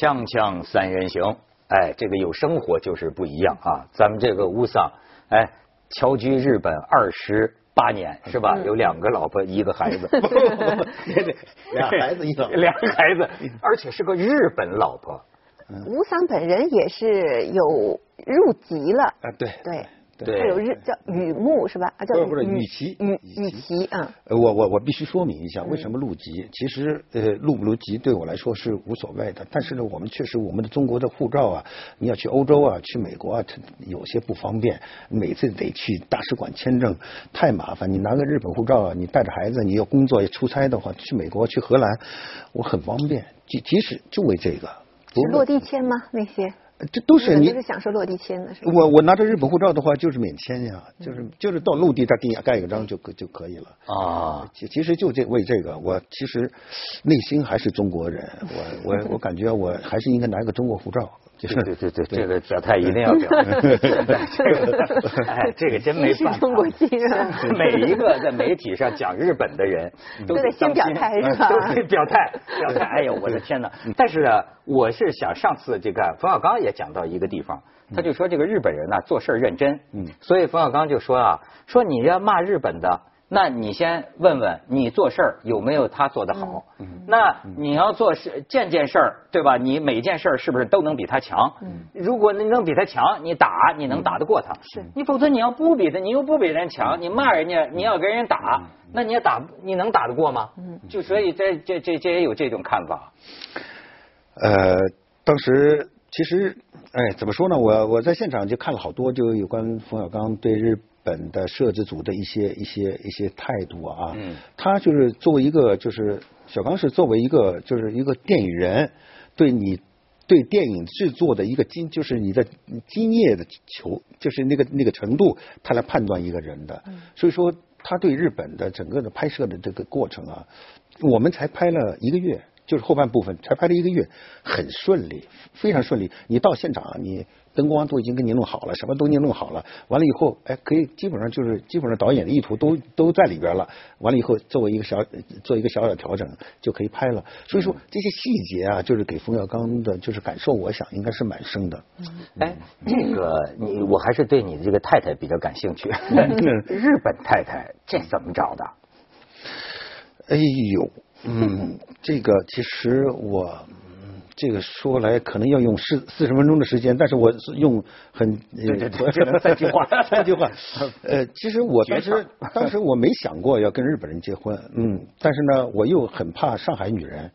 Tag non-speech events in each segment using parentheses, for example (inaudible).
锵锵三人行，哎，这个有生活就是不一样啊！咱们这个乌桑，哎，侨居日本二十八年是吧？有两个老婆，一个孩子，(laughs) 俩孩子一个，(laughs) 俩孩子，而且是个日本老婆。吴桑本人也是有入籍了啊，对对。对，还有日叫雨木是吧？啊，叫不是雨琦，雨雨琦啊。呃，我我我必须说明一下，为什么录籍？其实呃，录不录籍对我来说是无所谓的。但是呢，我们确实我们的中国的护照啊，你要去欧洲啊，去美国啊，它有些不方便，每次得去大使馆签证，太麻烦。你拿个日本护照啊，你带着孩子，你要工作要出差的话，去美国去荷兰，我很方便。即即使就为这个，是落地签吗？那些？这都是你，是享受落地签的是吧？我我拿着日本护照的话，就是免签呀，就是就是到陆地他给你盖一个章就可就可以了啊。其其实就这为这个，我其实内心还是中国人，我我我感觉我还是应该拿一个中国护照。对 (laughs) 对对，这个表态一定要表。这 (laughs) 个哎，这个真没办法。(laughs) 中国心每一个在媒体上讲日本的人都得先表态是吧？都得表态表态。哎呦，我的天哪！但是呢，我是想上次这个冯小刚也讲到一个地方，他就说这个日本人呢做事认真，嗯，所以冯小刚就说啊，说你要骂日本的。那你先问问你做事儿有没有他做的好？那你要做事件件事儿，对吧？你每件事儿是不是都能比他强？如果你能比他强，你打你能打得过他。是你否则你要不比他，你又不比人强，你骂人家，你要跟人打，那你也打你能打得过吗？就所以这这这这也有这种看法。呃，当时其实哎，怎么说呢？我我在现场就看了好多，就有关冯小刚对日。本的摄制组的一些一些一些态度啊，嗯，他就是作为一个就是小刚是作为一个就是一个电影人，对你对电影制作的一个经就是你的经验的求就是那个那个程度，他来判断一个人的，所以说他对日本的整个的拍摄的这个过程啊，我们才拍了一个月。就是后半部分才拍了一个月，很顺利，非常顺利。你到现场，你灯光都已经给你弄好了，什么都给你弄好了。完了以后，哎，可以基本上就是基本上导演的意图都都在里边了。完了以后，作为一个小做一个小小调整就可以拍了。所以说这些细节啊，就是给冯小刚的就是感受，我想应该是蛮深的。哎，这个你我还是对你的这个太太比较感兴趣。日本太太这怎么找的？哎呦。嗯，这个其实我这个说来可能要用四四十分钟的时间，但是我是用很三句话三句话。(laughs) 呃，其实我当时当时我没想过要跟日本人结婚，嗯，但是呢，我又很怕上海女人。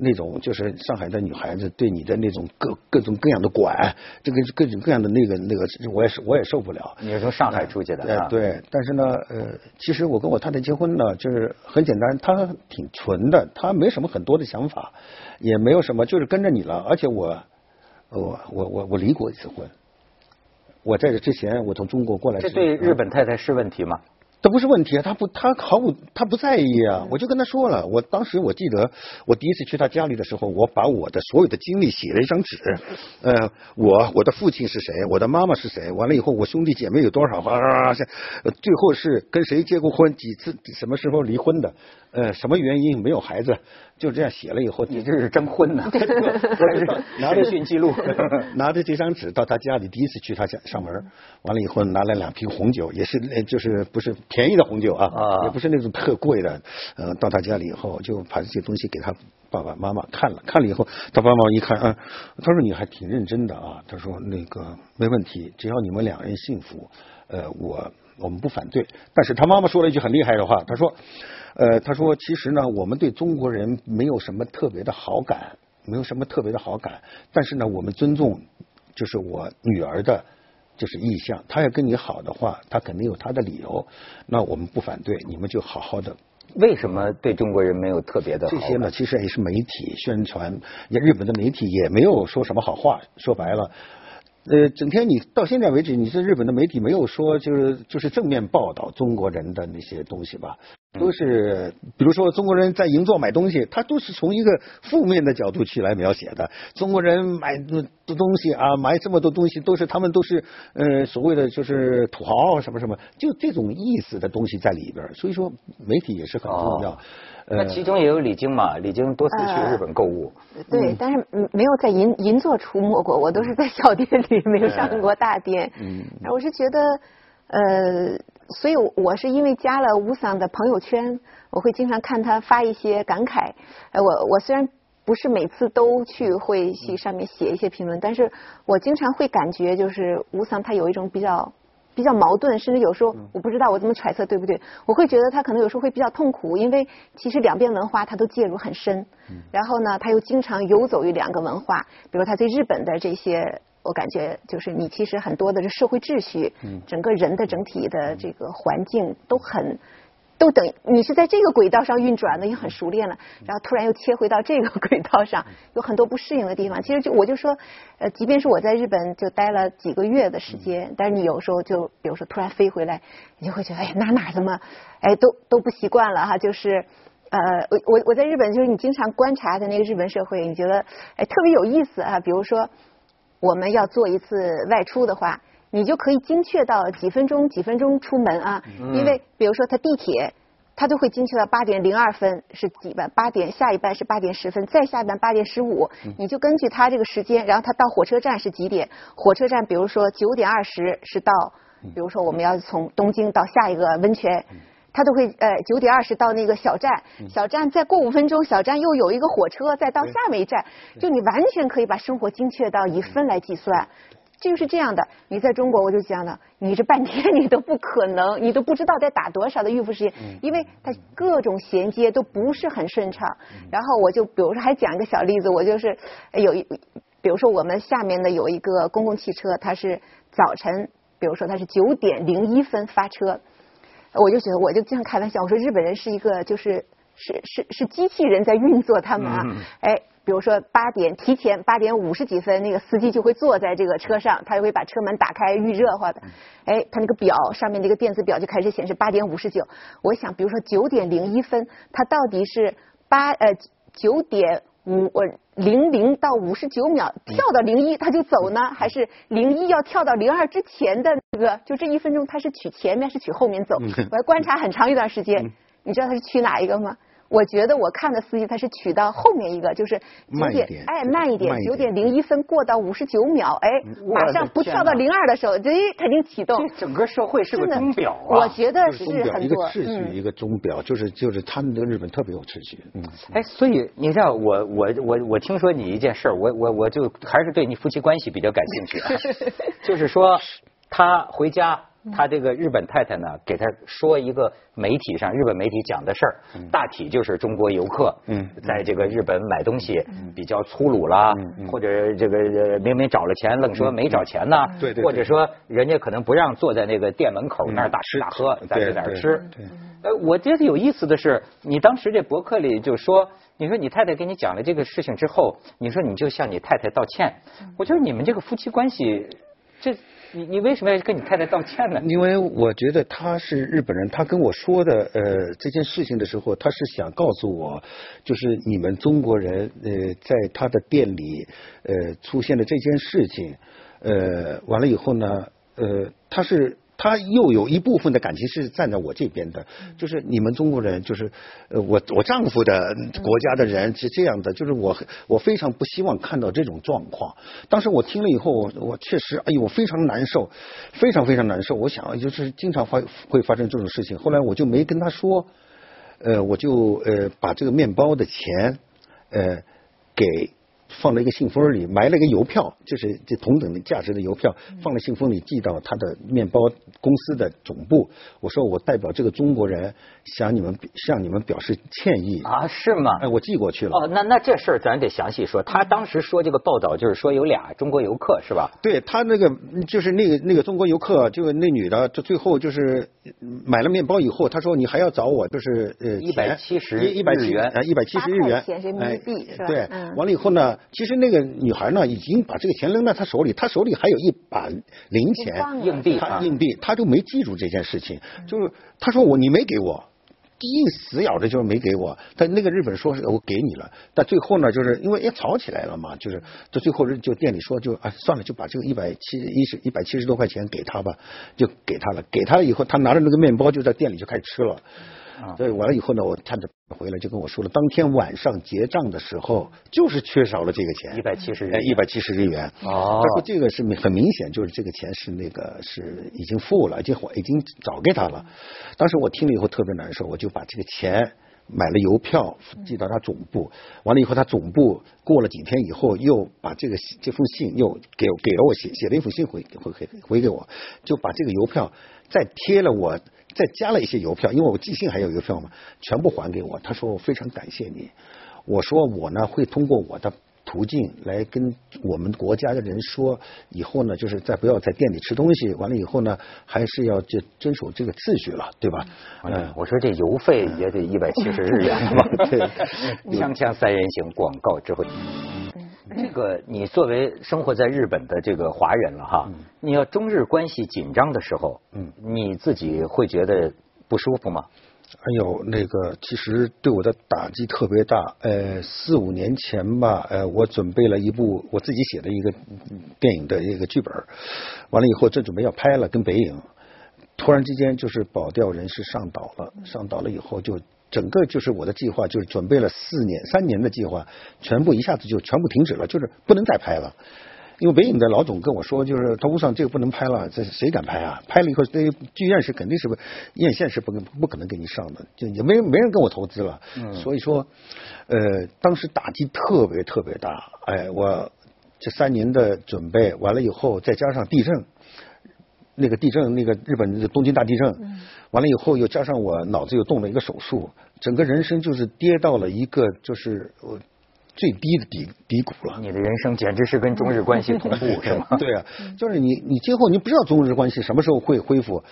那种就是上海的女孩子对你的那种各各种各样的管，这个各种各样的那个那个，我也是我也受不了。你是从上海出去的？哎，对。但是呢，呃，其实我跟我太太结婚呢，就是很简单，她挺纯的，她没什么很多的想法，也没有什么，就是跟着你了。而且我，我我我我离过一次婚，我在这之前我从中国过来。这对日本太太是问题吗？这不是问题啊，他不，他毫无，他不在意啊。我就跟他说了，我当时我记得，我第一次去他家里的时候，我把我的所有的经历写了一张纸，呃，我我的父亲是谁，我的妈妈是谁，完了以后我兄弟姐妹有多少，啊，最后是跟谁结过婚，几次，什么时候离婚的。呃，什么原因没有孩子？就这样写了以后，你这是征婚呢？(laughs) 拿着讯记录，(laughs) 拿着这张纸到他家里，第一次去他家上门，完了以后拿了两瓶红酒，也是就是不是便宜的红酒啊，也不是那种特贵的。呃，到他家里以后，就把这些东西给他爸爸妈妈看了，看了以后，他爸爸一看啊，他说你还挺认真的啊，他说那个没问题，只要你们两人幸福，呃，我我们不反对。但是他妈妈说了一句很厉害的话，他说。呃，他说，其实呢，我们对中国人没有什么特别的好感，没有什么特别的好感。但是呢，我们尊重，就是我女儿的，就是意向。他要跟你好的话，他肯定有他的理由。那我们不反对，你们就好好的。为什么对中国人没有特别的？这些呢，其实也是媒体宣传，日本的媒体也没有说什么好话。说白了，呃，整天你到现在为止，你是日本的媒体没有说就是就是正面报道中国人的那些东西吧？都是，比如说中国人在银座买东西，他都是从一个负面的角度去来描写的。中国人买的东西啊，买这么多东西，都是他们都是呃所谓的就是土豪什么什么，就这种意思的东西在里边。所以说媒体也是很重要。那其中也有李菁嘛，李菁多次去日本购物。对，但是没有在银银座出没过，我都是在小店里，没有上过大店。嗯，我是觉得呃。所以，我是因为加了吴桑的朋友圈，我会经常看他发一些感慨。呃，我我虽然不是每次都去会去上面写一些评论，但是我经常会感觉就是吴桑他有一种比较比较矛盾，甚至有时候我不知道我怎么揣测对不对，我会觉得他可能有时候会比较痛苦，因为其实两边文化他都介入很深，然后呢，他又经常游走于两个文化，比如他对日本的这些。我感觉就是你其实很多的这社会秩序，整个人的整体的这个环境都很都等你是在这个轨道上运转的，也很熟练了。然后突然又切回到这个 (laughs) 轨道上，有很多不适应的地方。其实就我就说，呃，即便是我在日本就待了几个月的时间，但是你有时候就比如说突然飞回来，你就会觉得哎哪哪怎么哎都都不习惯了哈。就是呃我我我在日本就是你经常观察的那个日本社会，你觉得哎特别有意思啊。比如说。我们要做一次外出的话，你就可以精确到几分钟几分钟出门啊。因为比如说他地铁，他就会精确到八点零二分是几班，八点下一班是八点十分，再下一班八点十五。你就根据他这个时间，然后他到火车站是几点？火车站比如说九点二十是到，比如说我们要从东京到下一个温泉。他都会呃九点二十到那个小站，小站再过五分钟，小站又有一个火车再到下面一站，就你完全可以把生活精确到以分来计算，就是这样的。你在中国我就讲了，你这半天你都不可能，你都不知道在打多少的预付时间，因为它各种衔接都不是很顺畅。然后我就比如说还讲一个小例子，我就是有一，比如说我们下面的有一个公共汽车，它是早晨，比如说它是九点零一分发车。我就觉得，我就经常开玩笑，我说日本人是一个，就是是是是机器人在运作他们啊。哎，比如说八点提前八点五十几分，那个司机就会坐在这个车上，他就会把车门打开预热化的。哎，他那个表上面那个电子表就开始显示八点五十九。我想，比如说九点零一分，它到底是八呃九点。五我零零到五十九秒跳到零一他就走呢，还是零一要跳到零二之前的那个？就这一分钟他是取前面是取后面走？我要观察很长一段时间，你知道他是取哪一个吗？我觉得我看的司机他是取到后面一个，就是九点哎慢一点，九点零一分过到五十九秒，哎马上不跳到零二的时候，哎肯定启动。这整个社会是个钟表啊！我觉得是很多。一个秩序，一个钟表，就是就是他们的日本特别有秩序。嗯。哎，所以你知道我我我我听说你一件事儿，我我我就还是对你夫妻关系比较感兴趣，(laughs) 就是说他回家。他这个日本太太呢，给他说一个媒体上日本媒体讲的事儿，大体就是中国游客在这个日本买东西比较粗鲁啦，或者这个明明找了钱愣说没找钱呢，或者说人家可能不让坐在那个店门口那儿大吃大喝，咱在这儿吃。呃，我觉得有意思的是，你当时这博客里就说，你说你太太给你讲了这个事情之后，你说你就向你太太道歉。我觉得你们这个夫妻关系，这。你你为什么要跟你太太道歉呢？因为我觉得他是日本人，他跟我说的呃这件事情的时候，他是想告诉我，就是你们中国人呃在他的店里呃出现了这件事情，呃完了以后呢，呃他是。他又有一部分的感情是站在我这边的，就是你们中国人，就是呃我我丈夫的国家的人是这样的，就是我我非常不希望看到这种状况。当时我听了以后，我我确实哎呦我非常难受，非常非常难受。我想就是经常发会发生这种事情。后来我就没跟他说，呃我就呃把这个面包的钱呃给。放了一个信封里，埋了一个邮票，就是这同等的价值的邮票，放在信封里寄到他的面包公司的总部。我说我代表这个中国人向你们向你们表示歉意啊，是吗？哎，我寄过去了。哦，那那这事儿咱得详细说。他当时说这个报道就是说有俩中国游客是吧？对他那个就是那个那个中国游客，就那女的，就最后就是买了面包以后，他说你还要找我，就是呃一百七十一百七元啊一百七十日元，哎，对，完了以后呢？其实那个女孩呢，已经把这个钱扔在他手里，他手里还有一把零钱硬币，他硬币，他就没记住这件事情。就是他说我你没给我，硬死咬着就是没给我。但那个日本说是我给你了，但最后呢，就是因为也吵起来了嘛，就是到最后就店里说就啊算了，就把这个一百七一十一百七十多块钱给他吧，就给他了。给他了以后，他拿着那个面包就在店里就开始吃了。对，完了以后呢，我看着回来就跟我说了，当天晚上结账的时候就是缺少了这个钱，一百七十日，一百七十日元。哦，他说这个是很明显，就是这个钱是那个是已经付了，已经已经找给他了。当时我听了以后特别难受，我就把这个钱买了邮票寄到他总部。完了以后，他总部过了几天以后又把这个这封信又给给了我写写了一封信回回回回给我，就把这个邮票再贴了我。再加了一些邮票，因为我寄信还有邮票嘛，全部还给我。他说我非常感谢你。我说我呢会通过我的途径来跟我们国家的人说，以后呢就是再不要在店里吃东西。完了以后呢，还是要就遵守这个秩序了，对吧？嗯，我说这邮费也得一百七十日元 (laughs) 吧？对，(laughs) 锵锵三人行，广告之后。这个你作为生活在日本的这个华人了哈，你要中日关系紧张的时候，嗯，你自己会觉得不舒服吗？哎呦，那个其实对我的打击特别大。呃，四五年前吧，呃，我准备了一部我自己写的一个电影的一个剧本，完了以后正准备要拍了，跟北影，突然之间就是保钓人士上岛了，上岛了以后就。整个就是我的计划，就是准备了四年、三年的计划，全部一下子就全部停止了，就是不能再拍了。因为北影的老总跟我说，就是头屋上这个不能拍了，这谁敢拍啊？拍了以后，这剧院是肯定是不院线是不不可能给你上的，就也没没人跟我投资了。嗯。所以说，呃，当时打击特别特别大。哎，我这三年的准备完了以后，再加上地震。那个地震，那个日本东京大地震，完了以后又加上我脑子又动了一个手术，整个人生就是跌到了一个就是最低的低低谷了。你的人生简直是跟中日关系同步，(laughs) 是吗？对啊，就是你你今后你不知道中日关系什么时候会恢复，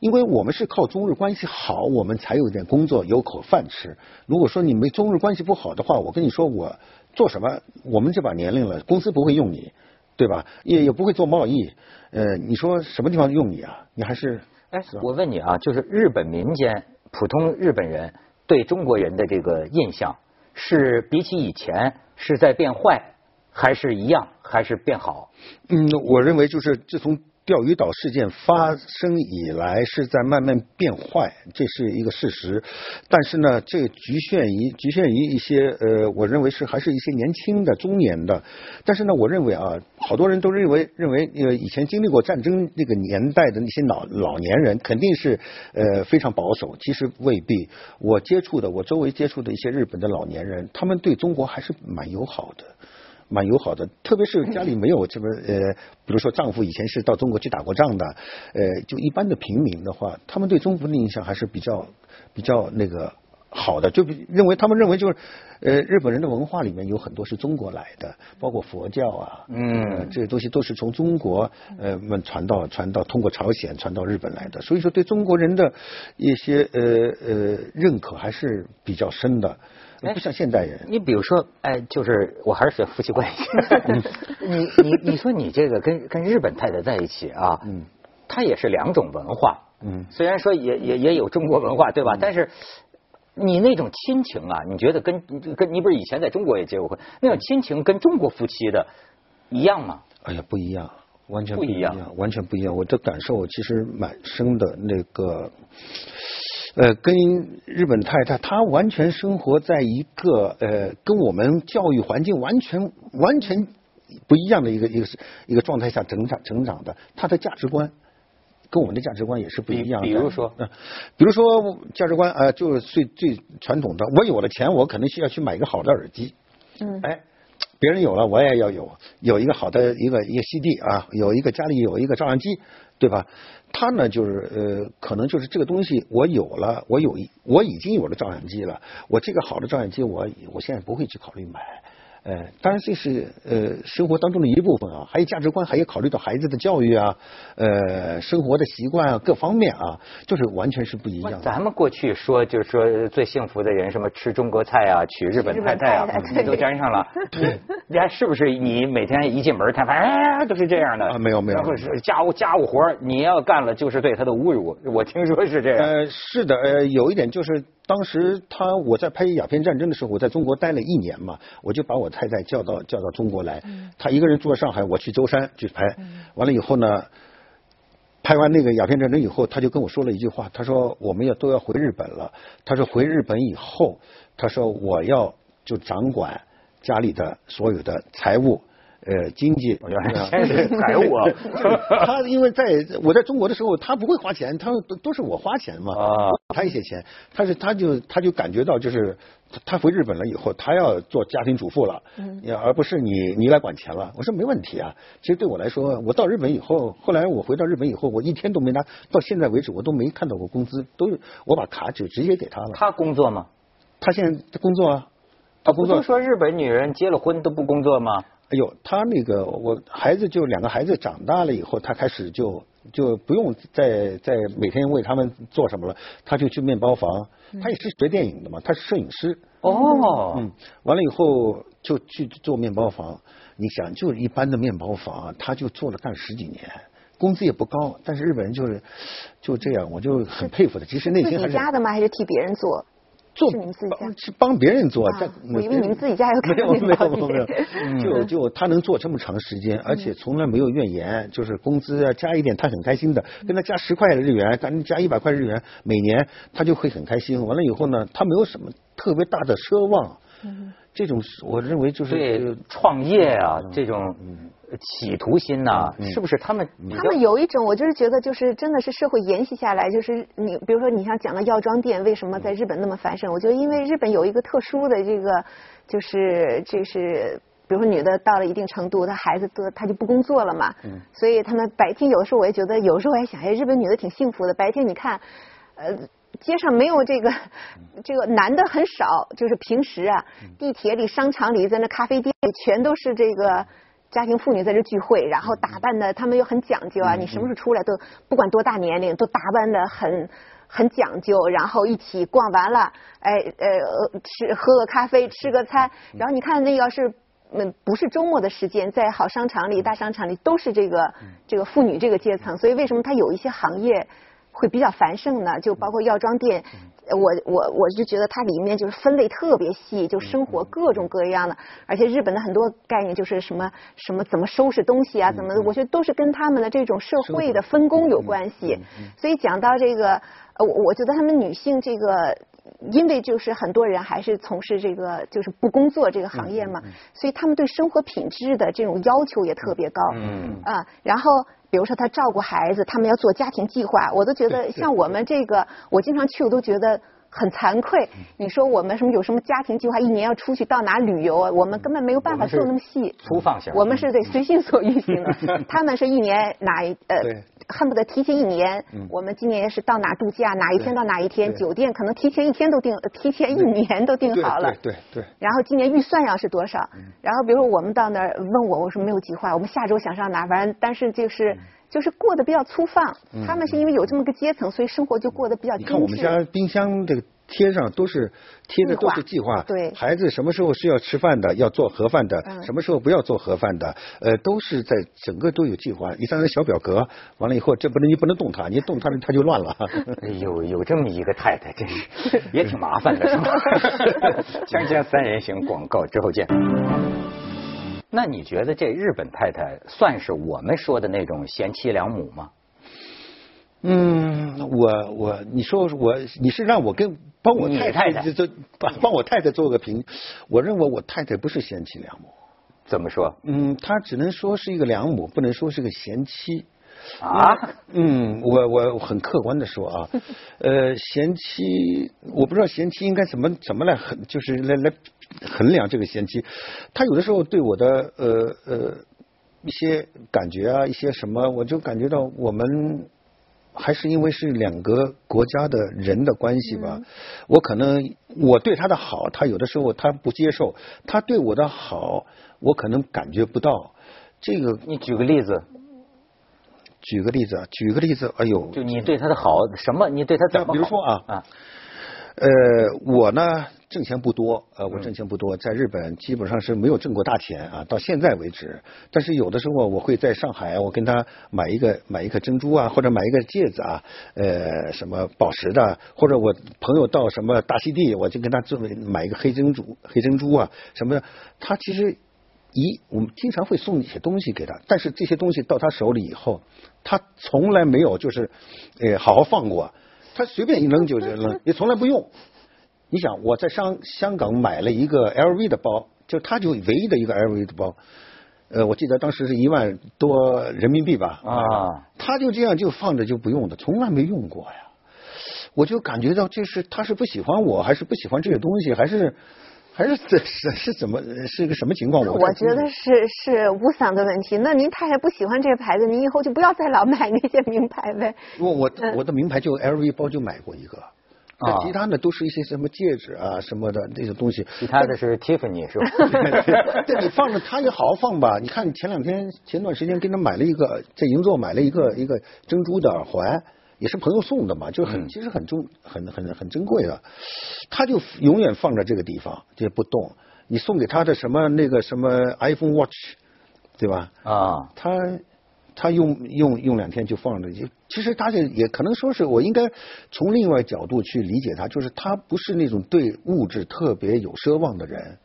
因为我们是靠中日关系好，我们才有点工作有口饭吃。如果说你没中日关系不好的话，我跟你说我做什么，我们这把年龄了，公司不会用你。对吧？也也不会做贸易，呃，你说什么地方用你啊？你还是哎，我问你啊，就是日本民间普通日本人对中国人的这个印象，是比起以前是在变坏，还是一样，还是变好？嗯，我认为就是自从。钓鱼岛事件发生以来是在慢慢变坏，这是一个事实。但是呢，这局限于局限于一些呃，我认为是还是一些年轻的中年的。但是呢，我认为啊，好多人都认为认为呃，以前经历过战争那个年代的那些老老年人肯定是呃非常保守。其实未必。我接触的，我周围接触的一些日本的老年人，他们对中国还是蛮友好的。蛮友好的，特别是家里没有这么呃，比如说丈夫以前是到中国去打过仗的，呃，就一般的平民的话，他们对中国的印象还是比较比较那个好的，就认为他们认为就是呃，日本人的文化里面有很多是中国来的，包括佛教啊，嗯，这些东西都是从中国呃们传到传到通过朝鲜传到日本来的，所以说对中国人的一些呃呃认可还是比较深的。不像现代人。你比如说，哎，就是我还是学夫妻关系。(laughs) 你你你说你这个跟跟日本太太在一起啊，嗯，他也是两种文化，嗯，虽然说也也也有中国文化，对吧？但是你那种亲情啊，你觉得跟跟你不是以前在中国也结过婚，那种亲情跟中国夫妻的一样吗？哎呀，不一样，完全不一样，完全不一样。我的感受其实蛮深的，那个。呃，跟日本太太，她完全生活在一个呃，跟我们教育环境完全完全不一样的一个一个一个状态下成长成长的，她的价值观跟我们的价值观也是不一样的。比如说，嗯比如说价值观呃，就是最最传统的，我有了钱，我肯定需要去买一个好的耳机。嗯。哎，别人有了，我也要有，有一个好的一个一个 CD 啊，有一个家里有一个照相机，对吧？他呢，就是呃，可能就是这个东西我有了，我有我已经有了照相机了，我这个好的照相机，我我现在不会去考虑买。呃，当然这是呃生活当中的一部分啊，还有价值观，还有考虑到孩子的教育啊，呃，生活的习惯啊，各方面啊，就是完全是不一样。咱们过去说就是说最幸福的人，什么吃中国菜啊，娶日本太太啊，都沾上了。你还是不是你每天一进门他哎都是这样的？啊，没有没有。家务家务活你要干了就是对他的侮辱，我听说是这样。呃，是的，呃，有一点就是当时他我在拍鸦片战争的时候，我在中国待了一年嘛，我就把我太太叫到叫到中国来，他一个人住在上海，我去舟山去拍，完了以后呢，拍完那个鸦片战争以后，他就跟我说了一句话，他说我们要都要回日本了，他说回日本以后，他说我要就掌管家里的所有的财务。呃，经济，财务。(laughs) 他因为在我在中国的时候，他不会花钱，他都都是我花钱嘛，啊，他一些钱，他是他就他就感觉到就是他回日本了以后，他要做家庭主妇了，嗯，而不是你你来管钱了。我说没问题啊，其实对我来说，我到日本以后，后来我回到日本以后，我一天都没拿，到现在为止我都没看到过工资，都我把卡就直接给他了。他工作吗？他现在工作啊，他工作。不说日本女人结了婚都不工作吗？哎呦，他那个我孩子就两个孩子长大了以后，他开始就就不用再再每天为他们做什么了，他就去面包房。他也是学电影的嘛，他是摄影师。哦。嗯，完了以后就去做面包房。你想，就是一般的面包房，他就做了干十几年，工资也不高，但是日本人就是就这样，我就很佩服他。其实内心还是。自己家的吗？还是替别人做？做是你们自己家，是帮别人做。我以为你们自己家有没有没有没有，就就他能做这么长时间，而且从来没有怨言，就是工资啊加一点他很开心的，跟他加十块日元，跟加一百块日元，每年他就会很开心。完了以后呢，他没有什么特别大的奢望。这种我认为就是对创业啊这种。企图心呐，是不是他们？他们有一种，我就是觉得，就是真的是社会沿袭下来，就是你比如说，你像讲的药妆店为什么在日本那么繁盛？我觉得因为日本有一个特殊的这个，就是这是，比如说女的到了一定程度，她孩子都她就不工作了嘛，所以他们白天有的时候我也觉得，有时候还想，哎，日本女的挺幸福的，白天你看，呃，街上没有这个这个男的很少，就是平时啊，地铁里、商场里，在那咖啡店里，全都是这个。家庭妇女在这聚会，然后打扮的，他们又很讲究啊。你什么时候出来都不管多大年龄，都打扮的很很讲究，然后一起逛完了，哎呃吃喝个咖啡，吃个餐，然后你看那要是嗯不是周末的时间，在好商场里、大商场里都是这个这个妇女这个阶层，所以为什么它有一些行业会比较繁盛呢？就包括药妆店。我我我就觉得它里面就是分类特别细，就生活各种各样的，而且日本的很多概念就是什么什么怎么收拾东西啊，怎么我觉得都是跟他们的这种社会的分工有关系。所以讲到这个，呃，我我觉得他们女性这个，因为就是很多人还是从事这个就是不工作这个行业嘛，所以他们对生活品质的这种要求也特别高。嗯啊，然后。比如说他照顾孩子，他们要做家庭计划，我都觉得像我们这个，我经常去，我都觉得很惭愧。你说我们什么有什么家庭计划，一年要出去到哪旅游啊？我们根本没有办法做那么细。粗放型。我们是得随心所欲型的，(laughs) 他们是一年哪一呃。恨不得提前一年，我们今年是到哪度假，哪一天到哪一天，酒店可能提前一天都订，提前一年都订好了。对对。然后今年预算要是多少？然后比如说我们到那儿问我，我说没有计划，我们下周想上哪，反正但是就是就是过得比较粗放。他们是因为有这么个阶层，所以生活就过得比较精致。你看我们家冰箱这个。贴上都是贴的都是计划，对孩子什么时候是要吃饭的，要做盒饭的，什么时候不要做盒饭的，呃，都是在整个都有计划。一张张小表格，完了以后，这不能你不能动它，你动它它就乱了。(laughs) 有有这么一个太太，真是 (laughs) 也挺麻烦的，是吧？(laughs) 锵锵三人行，广告之后见。那你觉得这日本太太算是我们说的那种贤妻良母吗？嗯，我我你说我你是让我跟帮我太太做帮帮我太太做个评，我认为我太太不是贤妻良母。怎么说？嗯，她只能说是一个良母，不能说是个贤妻。啊？嗯，我我很客观的说啊，(laughs) 呃，贤妻，我不知道贤妻应该怎么怎么来衡，就是来来衡量这个贤妻。他有的时候对我的呃呃一些感觉啊，一些什么，我就感觉到我们。还是因为是两个国家的人的关系吧，我可能我对他的好，他有的时候他不接受，他对我的好，我可能感觉不到。这个，你举个例子。举个例子，举个例子，哎呦。就你对他的好什么？你对他怎么？比如说啊，啊，呃，我呢。挣钱不多，呃，我挣钱不多，在日本基本上是没有挣过大钱啊，到现在为止。但是有的时候我会在上海，我跟他买一个买一颗珍珠啊，或者买一个戒指啊，呃，什么宝石的，或者我朋友到什么大溪地，我就跟他这么买一个黑珍珠，黑珍珠啊什么的。他其实一我们经常会送一些东西给他，但是这些东西到他手里以后，他从来没有就是呃好好放过，他随便一扔就扔，(laughs) 也从来不用。你想我在香香港买了一个 LV 的包，就他就唯一的一个 LV 的包，呃，我记得当时是一万多人民币吧，啊，他就这样就放着就不用的，从来没用过呀。我就感觉到这是他是不喜欢我，还是不喜欢这些东西，还是还是是是是怎么是一个什么情况？我我觉得是是无嗓的问题。那您太太不喜欢这个牌子，您以后就不要再老买那些名牌呗。我我我的名牌就 LV 包就买过一个。啊，其他的都是一些什么戒指啊什么的那些东西，其他的是 Tiffany 是吧？(laughs) 对，你放着他也好好放吧。你看前两天前段时间跟他买了一个在银座买了一个一个珍珠的耳环，也是朋友送的嘛，就很其实很重很很很珍贵的，他就永远放在这个地方就不动。你送给他的什么那个什么 iPhone Watch，对吧？啊，他。他用用用两天就放着，就其实他这也可能说是我应该从另外角度去理解他，就是他不是那种对物质特别有奢望的人，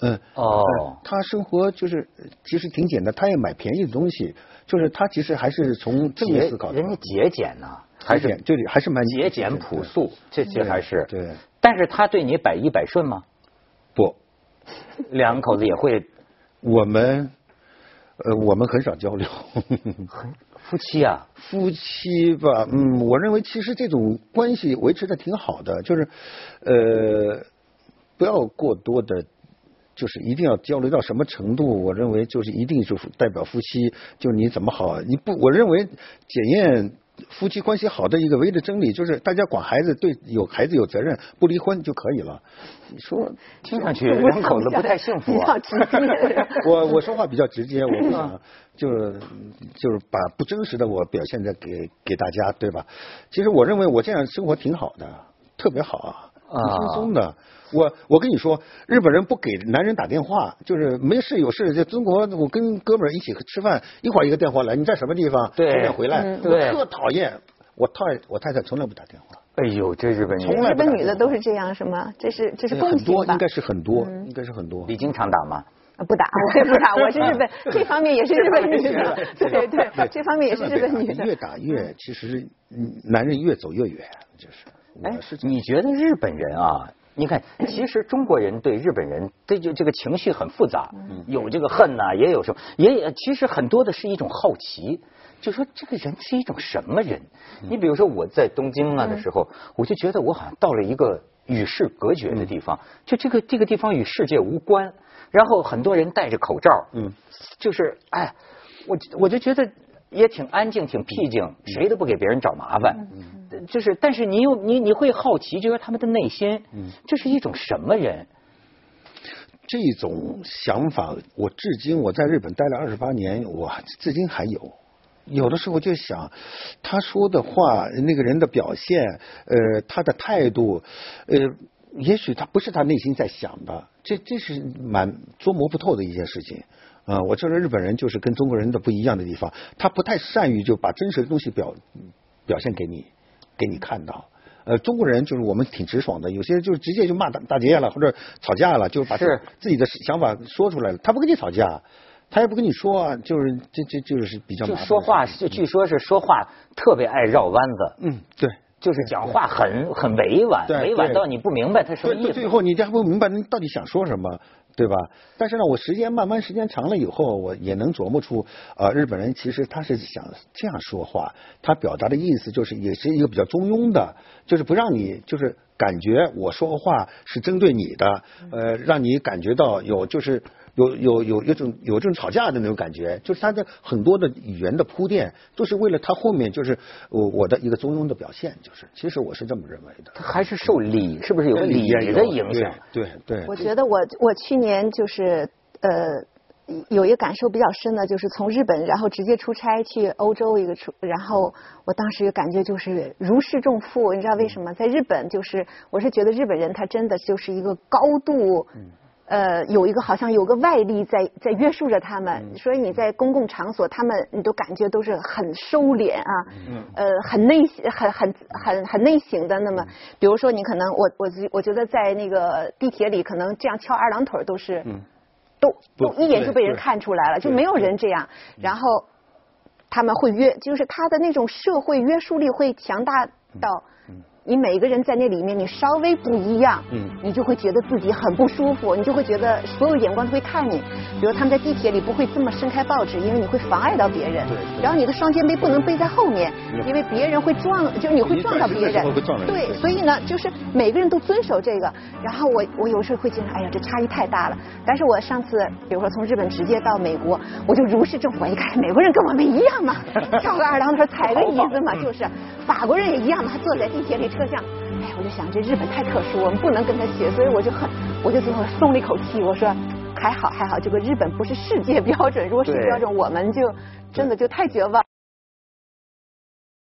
嗯，哦，他生活就是其实挺简单，他也买便宜的东西，就是他其实还是从正面思考，人家节俭呢，还是这里还是蛮节俭朴素，这些还是对，但是他对你百依百顺吗？不，两口子也会，我们。呃，我们很少交流，夫妻啊，(laughs) 夫妻吧，嗯，我认为其实这种关系维持的挺好的，就是呃，不要过多的，就是一定要交流到什么程度？我认为就是一定是代表夫妻，就你怎么好？你不，我认为检验。夫妻关系好的一个唯一的真理就是，大家管孩子对有孩子有责任，不离婚就可以了。你说听上去两口子不太幸福啊？我 (laughs) 我说话比较直接，我不想就是就是把不真实的我表现在给给大家，对吧？其实我认为我这样生活挺好的，特别好啊，很轻松的。我我跟你说，日本人不给男人打电话，就是没事有事。在中国，我跟哥们儿一起吃饭，一会儿一个电话来，你在什么地方？对，几点回来？我特讨厌，我太我太太从来不打电话。哎呦，这日本女从来日本女的都是这样，是吗？这是这是共性很多应该是很多，应该是很多。你经常打吗？不打，我也不打。我是日本 (laughs) 这方面也是日本女的，对对，这方面也是日本女的。越打越，其实男人越走越远，就是。哎，你觉得日本人啊？你看，其实中国人对日本人，这就这个情绪很复杂，有这个恨呐，也有什么，也其实很多的是一种好奇，就说这个人是一种什么人？你比如说我在东京啊的时候，我就觉得我好像到了一个与世隔绝的地方，就这个这个地方与世界无关，然后很多人戴着口罩，嗯，就是哎，我我就觉得。也挺安静，挺僻静，谁都不给别人找麻烦。就是，但是你又你你会好奇，就是他们的内心，这是一种什么人？这种想法，我至今我在日本待了二十八年，我至今还有。有的时候就想，他说的话，那个人的表现，呃，他的态度，呃，也许他不是他内心在想的，这这是蛮捉摸不透的一件事情。啊，我觉得日本人就是跟中国人的不一样的地方，他不太善于就把真实的东西表表现给你，给你看到。呃，中国人就是我们挺直爽的，有些就直接就骂大大街了，或者吵架了，就把自己的想法说出来了。他不跟你吵架，他也不跟你说，啊，就是这这就是比较。就说话，就据说是说话特别爱绕弯子。嗯，对，就是讲话很很委婉，委婉到你不明白他什么意思。最后你还不明白你到底想说什么。对吧？但是呢，我时间慢慢时间长了以后，我也能琢磨出，呃，日本人其实他是想这样说话，他表达的意思就是也是一个比较中庸的，就是不让你就是感觉我说话是针对你的，呃，让你感觉到有就是。有有有有种有这种吵架的那种感觉，就是他的很多的语言的铺垫，都是为了他后面就是我我的一个中庸的表现，就是其实我是这么认为的。他还是受礼，是不是有礼的影响？对对。我觉得我我去年就是呃有一个感受比较深的，就是从日本然后直接出差去欧洲一个出，然后我当时感觉就是如释重负。你知道为什么？在日本就是我是觉得日本人他真的就是一个高度。呃，有一个好像有个外力在在约束着他们，所以你在公共场所，他们你都感觉都是很收敛啊，呃，很内很很很很内省的。那么，比如说你可能我我我觉得在那个地铁里，可能这样翘二郎腿都是，都都一眼就被人看出来了，就没有人这样。然后他们会约，就是他的那种社会约束力会强大到。你每个人在那里面，你稍微不一样，嗯，你就会觉得自己很不舒服，你就会觉得所有眼光都会看你。比如他们在地铁里不会这么伸开报纸，因为你会妨碍到别人。对。然后你的双肩背不能背在后面，因为别人会撞，就是你会撞到别人。对，所以呢，就是每个人都遵守这个。然后我我有时候会觉得，哎呀，这差异太大了。但是我上次，比如说从日本直接到美国，我就如释重负，一看美国人跟我们一样嘛，翘个二郎腿，踩个椅子嘛，(laughs) 就是。法国人也一样嘛，他坐在地铁里。车厢，哎，我就想这日本太特殊，我们不能跟他学，所以我就很，我就最后松了一口气，我说还好还好，这个日本不是世界 (laughs) 标准，如果世界标准，我们就真的就太绝望。